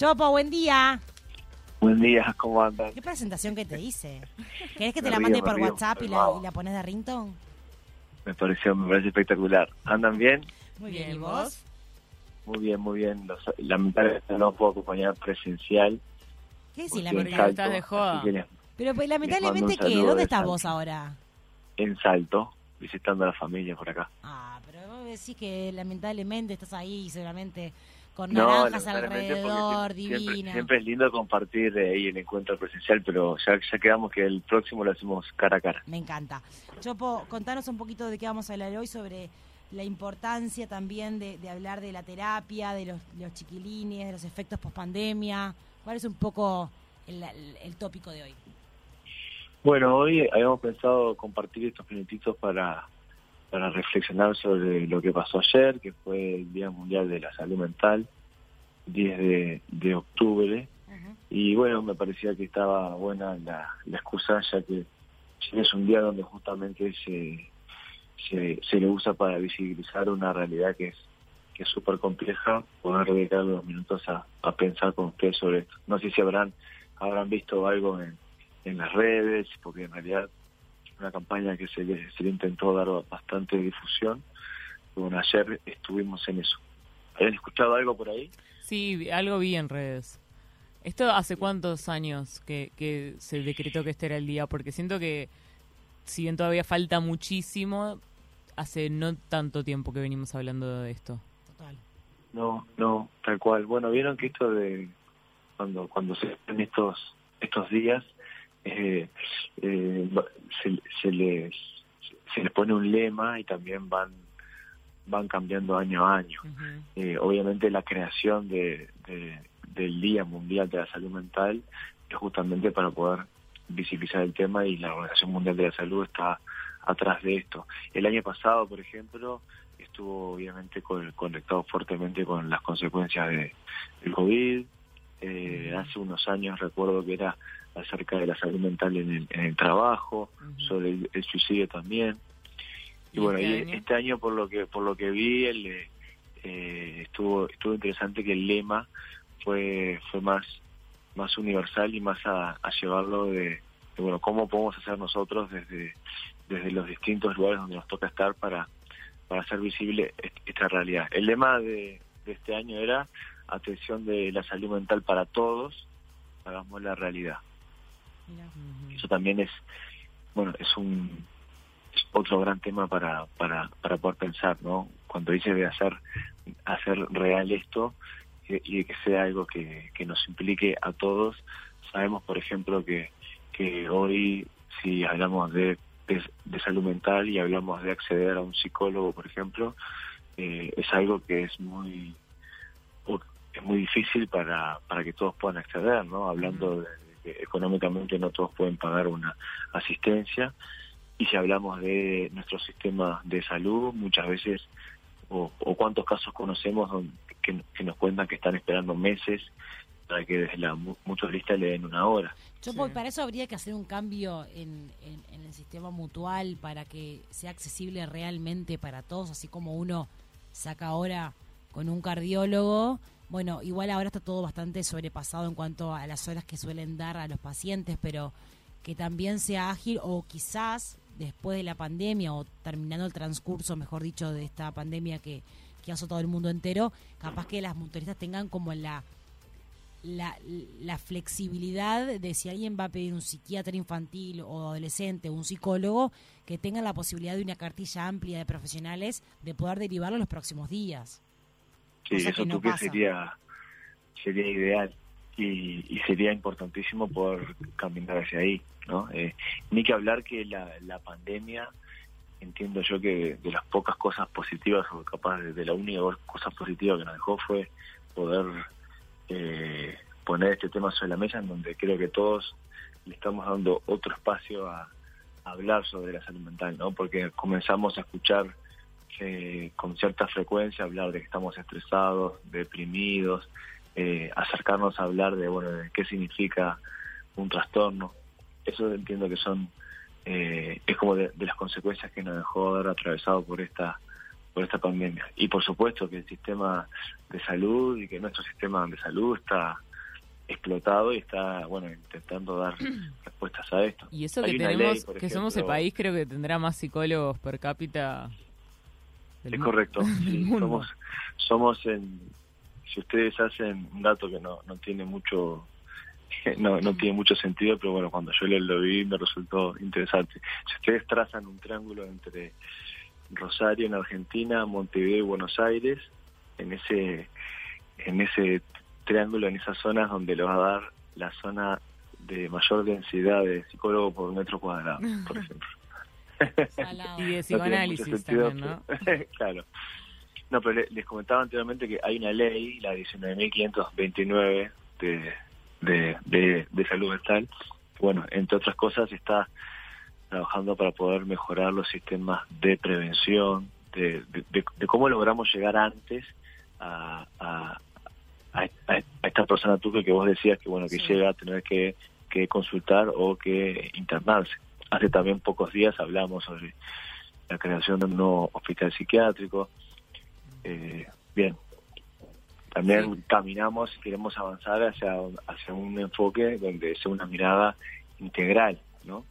Chopo, buen día. Buen día, ¿cómo andan? ¿Qué presentación que te hice? ¿Querés que te Me la río, mande por río, WhatsApp y la, y pones de ringtone? Me pareció, me parece espectacular. ¿Andan bien? Muy bien, ¿y vos? Muy bien, muy bien. Los- lamentablemente no puedo acompañar presencial. ¿Qué decís, lamentablemente? estás de joda. les- Pero pues, lamentablemente, ¿qué? ¿Dónde de estás vos ahora? en Salto, visitando a la familia por acá. Ah, pero vos decís que lamentablemente estás ahí seguramente con No, naranjas porque alrededor, siempre, siempre- divina. Siempre es lindo compartir eh, ahí el encuentro presencial, pero ya, ya quedamos que el próximo lo hacemos cara a cara. Me encanta. Chopo, contanos un poquito de qué vamos a hablar hoy sobre la importancia también de, de hablar de la terapia, de los, los chiquilines, de los efectos post-pandemia. ¿Cuál es un poco el, el- el tópico de hoy? Bueno, hoy habíamos pensado compartir estos minutitos para, para reflexionar sobre lo que pasó ayer, que fue el Día Mundial de la Salud Mental, 10 de, de octubre. Y bueno, me parecía que estaba buena la, la excusa, ya que es un día donde justamente se, se, se le usa para visibilizar una realidad que es que es súper compleja, poder dedicar unos minutos a, a pensar con ustedes sobre esto. No sé si habrán habrán visto algo en, en las redes, porque en realidad una campaña que se le, se le intentó dar bastante difusión. Bueno, ayer estuvimos en eso. ¿Habían escuchado algo por ahí? Sí, algo vi en redes. ¿Esto hace cuántos años que, que se decretó que este era el día? Porque siento que, si bien todavía falta muchísimo, hace no tanto tiempo que venimos hablando de esto. Total. No, no, tal cual. Bueno, vieron que esto de cuando cuando se hacen estos estos días eh, eh, se, se les se les pone un lema y también van van cambiando año a año. Eh, obviamente la creación de, de- del Día Mundial de la Salud Mental es justamente para poder visibilizar el tema y la Organización Mundial de la Salud está atrás de esto. El año pasado, por ejemplo, estuvo obviamente con- conectado fuertemente con las consecuencias de, del COVID. Eh, hace unos años recuerdo que era acerca de la salud mental en el, en el trabajo, sobre el, el suicidio también. Y, ¿Y bueno, este y año? este año por lo que por lo que vi el, eh, estuvo estuvo interesante que el lema fue fue más más universal y más a, a llevarlo de, de, bueno cómo podemos hacer nosotros desde desde los distintos lugares donde nos toca estar para para hacer visible est- esta realidad. El lema de, de este año era atención de la salud mental para todos, hagamos la realidad. Eso también es, bueno, es un es otro gran tema para, para, para poder pensar, ¿no? Cuando dice de hacer, hacer real esto y, y de que sea algo que, que nos implique a todos, sabemos, por ejemplo, que, que hoy, si hablamos de, de, de salud mental y hablamos de acceder a un psicólogo, por ejemplo, eh, es algo que es muy es muy difícil para, para que todos puedan acceder, ¿no? Hablando de que económicamente no todos pueden pagar una asistencia y si hablamos de nuestro sistema de salud, muchas veces, o, o cuántos casos conocemos donde- que, que nos cuentan que están esperando meses para que desde la mu- mutualista le den una hora. Chopo, Sí. para eso habría que hacer un cambio en, en- en el sistema mutual para que sea accesible realmente para todos, así como uno saca ahora con un cardiólogo. Bueno, igual ahora está todo bastante sobrepasado en cuanto a las horas que suelen dar a los pacientes, pero que también sea ágil o quizás después de la pandemia o terminando el transcurso, mejor dicho, de esta pandemia que, que azotó todo el mundo entero, capaz que las mutualistas tengan como la la, la flexibilidad de si alguien va a pedir un psiquiatra infantil o adolescente o un psicólogo, que tengan la posibilidad de una cartilla amplia de profesionales de poder derivarlo los próximos días. Sí, Cosa eso que no tú que sería, sería ideal y, y sería importantísimo poder caminar hacia ahí, ¿no? Eh, ni que hablar que la, la pandemia, entiendo yo que de, de las pocas cosas positivas o capaz de, de la única cosa positiva que nos dejó fue poder eh, poner este tema sobre la mesa en donde creo que todos le estamos dando otro espacio a, a hablar sobre la salud mental, ¿no? Porque comenzamos a escuchar eh, con cierta frecuencia hablar de que estamos estresados, deprimidos, eh, acercarnos a hablar de bueno de qué significa un trastorno. Eso entiendo que son eh, es como de, de las consecuencias que nos dejó haber atravesado por esta por esta pandemia. Y por supuesto que el sistema de salud y que nuestro sistema de salud está explotado y está, bueno, intentando dar respuestas a esto. Y eso que tenemos, que somos el país, creo que tendrá más psicólogos per cápita. Es correcto. somos, somos en, si ustedes hacen un dato que no, no tiene mucho no, no tiene mucho sentido, pero bueno, cuando yo lo, vi me resultó interesante. Si ustedes trazan un triángulo entre Rosario en Argentina, Montevideo y Buenos Aires, en ese en ese triángulo, en esas zonas donde le va a dar la zona de mayor densidad de psicólogo por metro cuadrado, por ejemplo. y de psicoanálisis también, ¿no? claro. No, pero les, comentaba anteriormente que hay una ley, la 19.529 de, de, de, salud mental, bueno, entre otras cosas está trabajando para poder mejorar los sistemas de prevención, de, de, cómo logramos llegar antes a, a, esta persona tuve que vos decías que bueno que llega a tener que, que consultar o que internarse. Hace también pocos días hablamos sobre la creación de un nuevo hospital psiquiátrico. Eh, bien, también caminamos y queremos avanzar hacia, hacia un enfoque donde sea una mirada integral, ¿no?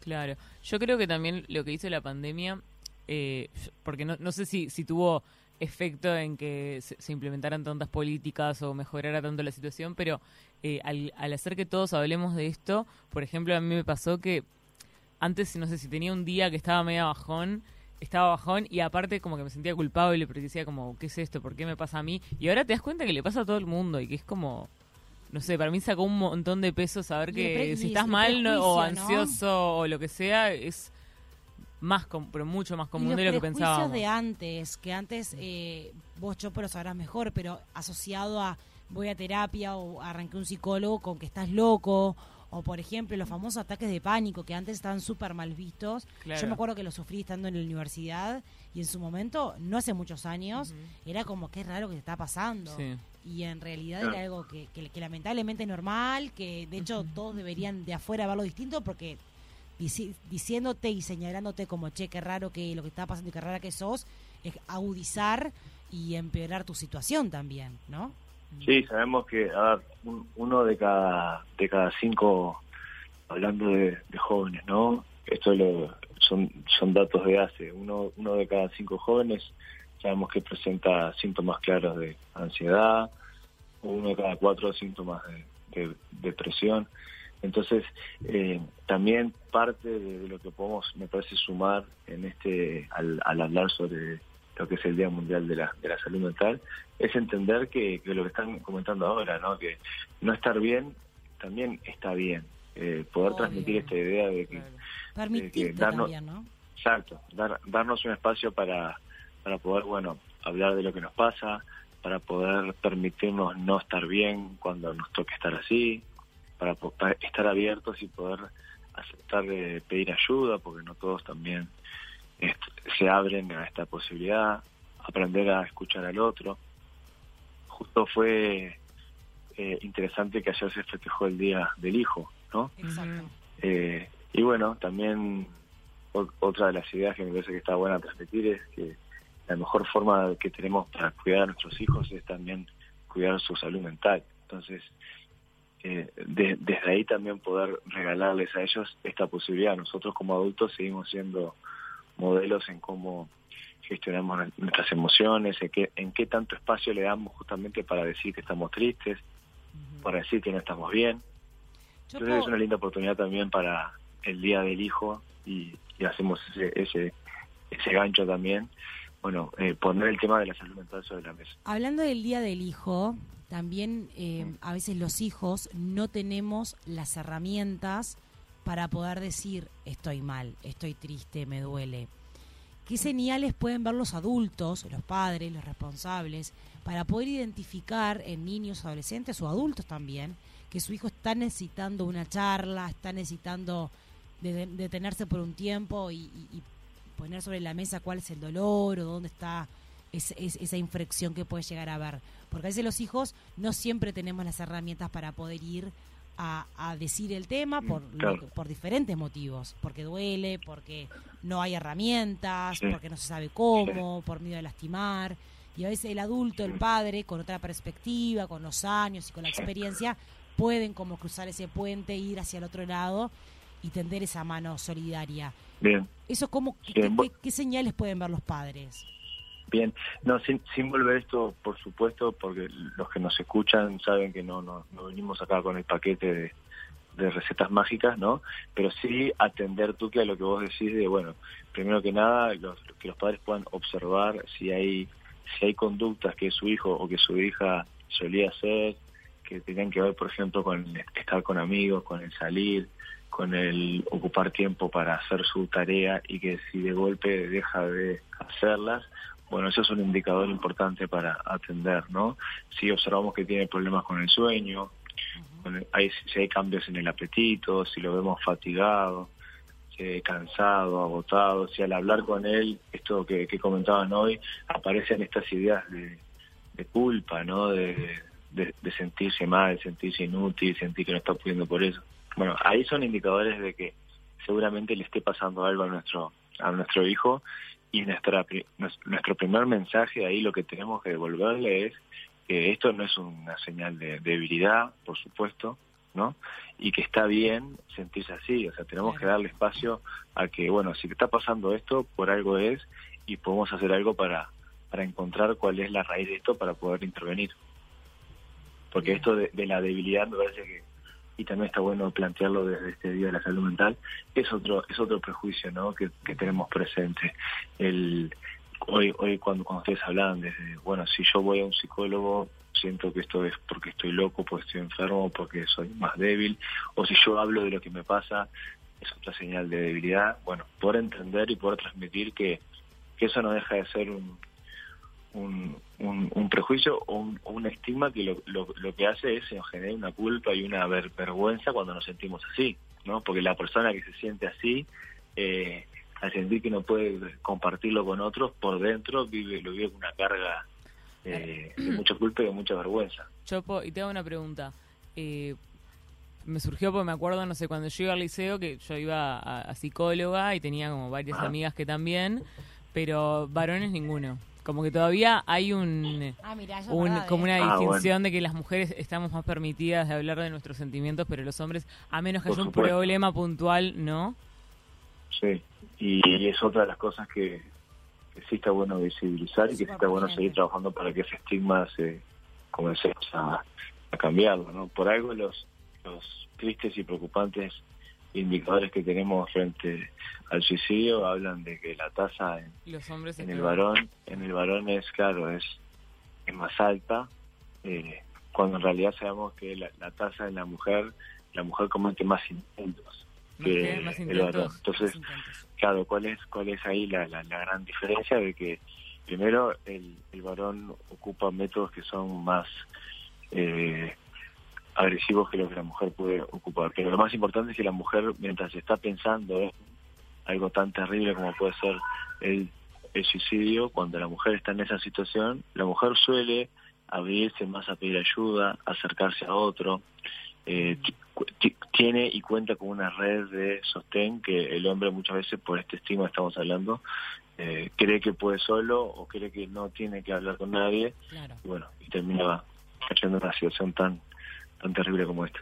Claro, yo creo que también lo que hizo la pandemia, eh, porque no, no sé si, si tuvo efecto en que se, implementaran tantas políticas o mejorara tanto la situación, pero eh, al, al hacer que todos hablemos de esto, por ejemplo, a mí me pasó que antes, no sé si tenía un día que estaba medio bajón, estaba bajón y aparte como que me sentía culpable porque decía como, ¿qué es esto? ¿Por qué me pasa a mí? Y ahora te das cuenta que le pasa a todo el mundo y que es como, no sé, para mí sacó un montón de peso saber que si estás mal o ansioso o lo que sea, es más, pero mucho más común de lo que pensábamos. de antes, que antes eh, vos, yo, pero sabrás mejor, pero asociado a voy a terapia o arranqué un psicólogo con que estás loco o por ejemplo los famosos ataques de pánico que antes estaban súper mal vistos. Yo me acuerdo que lo sufrí estando en la universidad y en su momento, no hace muchos años, era como que es raro que te está pasando. Y en realidad era algo que, que, lamentablemente es normal, que de hecho todos deberían de afuera verlo distinto porque diciéndote y señalándote como, che, qué raro que lo que está pasando y qué rara que sos, es agudizar y empeorar tu situación también, ¿no? Sí, sabemos que, a ver, uno de cada, de cada cinco, hablando de, jóvenes, ¿no? Esto lo, son, son datos de hace, uno, uno de cada cinco jóvenes sabemos que presenta síntomas claros de ansiedad, uno de cada cuatro síntomas de depresión. Entonces, eh, también parte de, lo que podemos, me parece, sumar en este, al, hablar sobre lo que es el Día Mundial de la, de la Salud Mental, es entender que, lo que están comentando ahora, ¿no? que no estar bien también está bien. Eh, poder transmitir esta idea de que, darnos, ¿no? Exacto, darnos un espacio para, para poder, bueno, hablar de lo que nos pasa, para poder permitirnos no estar bien cuando nos toque estar así, para, estar abiertos y poder aceptar de pedir ayuda, porque no todos también se abren a esta posibilidad, aprender a escuchar al otro. Justo fue eh, interesante que ayer se festejó el Día del Hijo, ¿no? Eh, y bueno, también otra de las ideas que me parece que está buena transmitir es que la mejor forma que tenemos para cuidar a nuestros hijos es también cuidar su salud mental. Entonces, eh, desde ahí también poder regalarles a ellos esta posibilidad. Nosotros como adultos seguimos siendo modelos en cómo gestionamos nuestras emociones, en qué, en qué tanto espacio le damos justamente para decir que estamos tristes, para decir que no estamos bien. Entonces es una linda oportunidad también para el Día del Hijo y, hacemos ese, ese, ese gancho también. Bueno, eh, poner el tema de la salud mental sobre la mesa. Hablando del Día del Hijo, también eh, a veces los hijos no tenemos las herramientas para poder decir estoy mal, estoy triste, me duele. ¿Qué señales pueden ver los adultos, los padres, los responsables, para poder identificar en niños, adolescentes o adultos también que su hijo está necesitando una charla, está necesitando detenerse por un tiempo y, poner sobre la mesa cuál es el dolor o dónde está esa inflexión que puede llegar a ver? Porque a veces los hijos no siempre tenemos las herramientas para poder ir a, decir el tema mm, por, por diferentes motivos, porque duele, porque no hay herramientas, porque no se sabe cómo, por miedo a lastimar. Y a veces el adulto, el padre, con otra perspectiva, con los años y con la experiencia, pueden como cruzar ese puente, ir hacia el otro lado y tender esa mano solidaria. Bien. Eso como, ¿qué, señales pueden ver los padres? Bien, no, sin, sin volver esto, por supuesto, porque los que nos escuchan saben que no, no, venimos acá con el paquete de, recetas mágicas, ¿no? Pero sí atender tú que a lo que vos decís de, bueno, primero que nada, los, que los padres puedan observar si hay, si hay conductas que su hijo o que su hija solía hacer, que tengan que ver, por ejemplo, con estar con amigos, con el salir, con el ocupar tiempo para hacer su tarea y que si de golpe deja de hacerlas, bueno, eso es un indicador importante para atender, ¿no? Si observamos que tiene problemas con el sueño, hay, si hay cambios en el apetito, si lo vemos fatigado, si cansado, agotado, si al hablar con él, esto que, comentaban hoy, aparecen estas ideas de, culpa, ¿no? De, de, sentirse mal, sentirse inútil, sentir que no está pudiendo por eso. Bueno, ahí son indicadores de que seguramente le esté pasando algo a nuestro a nuestro hijo y nuestra nuestro primer mensaje ahí lo que tenemos que devolverle es que esto no es una señal de debilidad, por supuesto, ¿no? Y que está bien sentirse así, o sea, tenemos que darle espacio a que, bueno, si te está pasando esto, por algo es, y podemos hacer algo para, para encontrar cuál es la raíz de esto para poder intervenir. Porque esto de, la debilidad me parece que, y también está bueno plantearlo desde este Día de la Salud Mental, es otro, es otro prejuicio, ¿no? Que, que tenemos presente. El, hoy, hoy cuando, cuando ustedes hablan de, bueno, si yo voy a un psicólogo, siento que esto es porque estoy loco, porque estoy enfermo, porque soy más débil, o si yo hablo de lo que me pasa, es otra señal de debilidad. Bueno, poder entender y poder transmitir que, que eso no deja de ser un, un, un, prejuicio o un, estigma que lo, lo, que hace es generar una culpa y una vergüenza cuando nos sentimos así, ¿no? Porque la persona que se siente así eh, al sentir que no puede compartirlo con otros, por dentro vive lo vive con una carga eh, de mucha culpa y de mucha vergüenza. Chopo, y te hago una pregunta. Eh, me surgió porque me acuerdo, no sé, cuando yo iba al liceo, que yo iba a, psicóloga y tenía como varias amigas que también, pero varones ninguno. Como que todavía hay un, ah, como una ah, distinción de que las mujeres estamos más permitidas de hablar de nuestros sentimientos, pero los hombres, a menos que haya un problema puntual, no. Sí, y, es otra de las cosas que, sí está bueno visibilizar y que sí está bueno seguir trabajando para que ese estigma se comencemos a, cambiarlo, ¿no? Por algo los, los tristes y preocupantes indicadores que tenemos frente al suicidio hablan de que la tasa en, en el varón en el varón es claro es, es más alta eh, cuando en realidad sabemos que la, la tasa en la mujer la mujer comete más intentos que el varón. Entonces, claro, ¿cuál es cuál es ahí la, la, gran diferencia de que primero el, el, varón ocupa métodos que son más eh, agresivos que lo que la mujer puede ocupar. Pero lo más importante es que la mujer, mientras está pensando en algo tan terrible como puede ser el, el suicidio, cuando la mujer está en esa situación, la mujer suele abrirse más a pedir ayuda, acercarse a otro, eh, tiene y cuenta con una red de sostén que el hombre muchas veces por este estigma estamos hablando eh, cree que puede solo o cree que no tiene que hablar con nadie y bueno y termina cayendo en una situación tan tan terrible como esta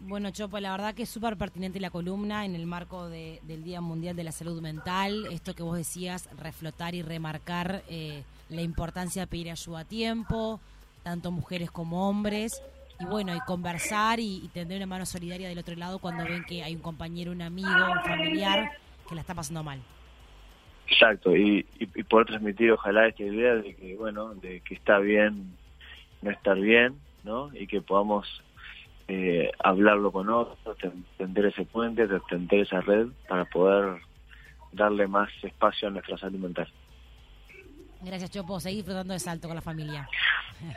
bueno, Chopo, la verdad que es súper pertinente la columna en el marco del Día Mundial de la Salud Mental. Esto que vos decías, reflotar y remarcar eh, la importancia de pedir ayuda a tiempo, tanto mujeres como hombres y bueno, y conversar y, tener una mano solidaria del otro lado cuando ven que hay un compañero, un amigo, un familiar que la está pasando mal. Exacto, y, y, poder transmitir ojalá esta idea de que, bueno, de que está bien no estar bien, ¿no? Y que podamos eh, hablarlo con otros, tender ese puente, tender esa red para poder darle más espacio a nuestra salud mental. Gracias, Chopo. Seguir disfrutando de salto con la familia.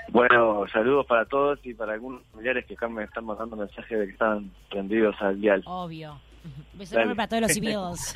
Bueno, saludos para todos y para algunos familiares que acá me están mandando mensajes de que están prendidos al dial. Obvio. Besos para todos los amigos.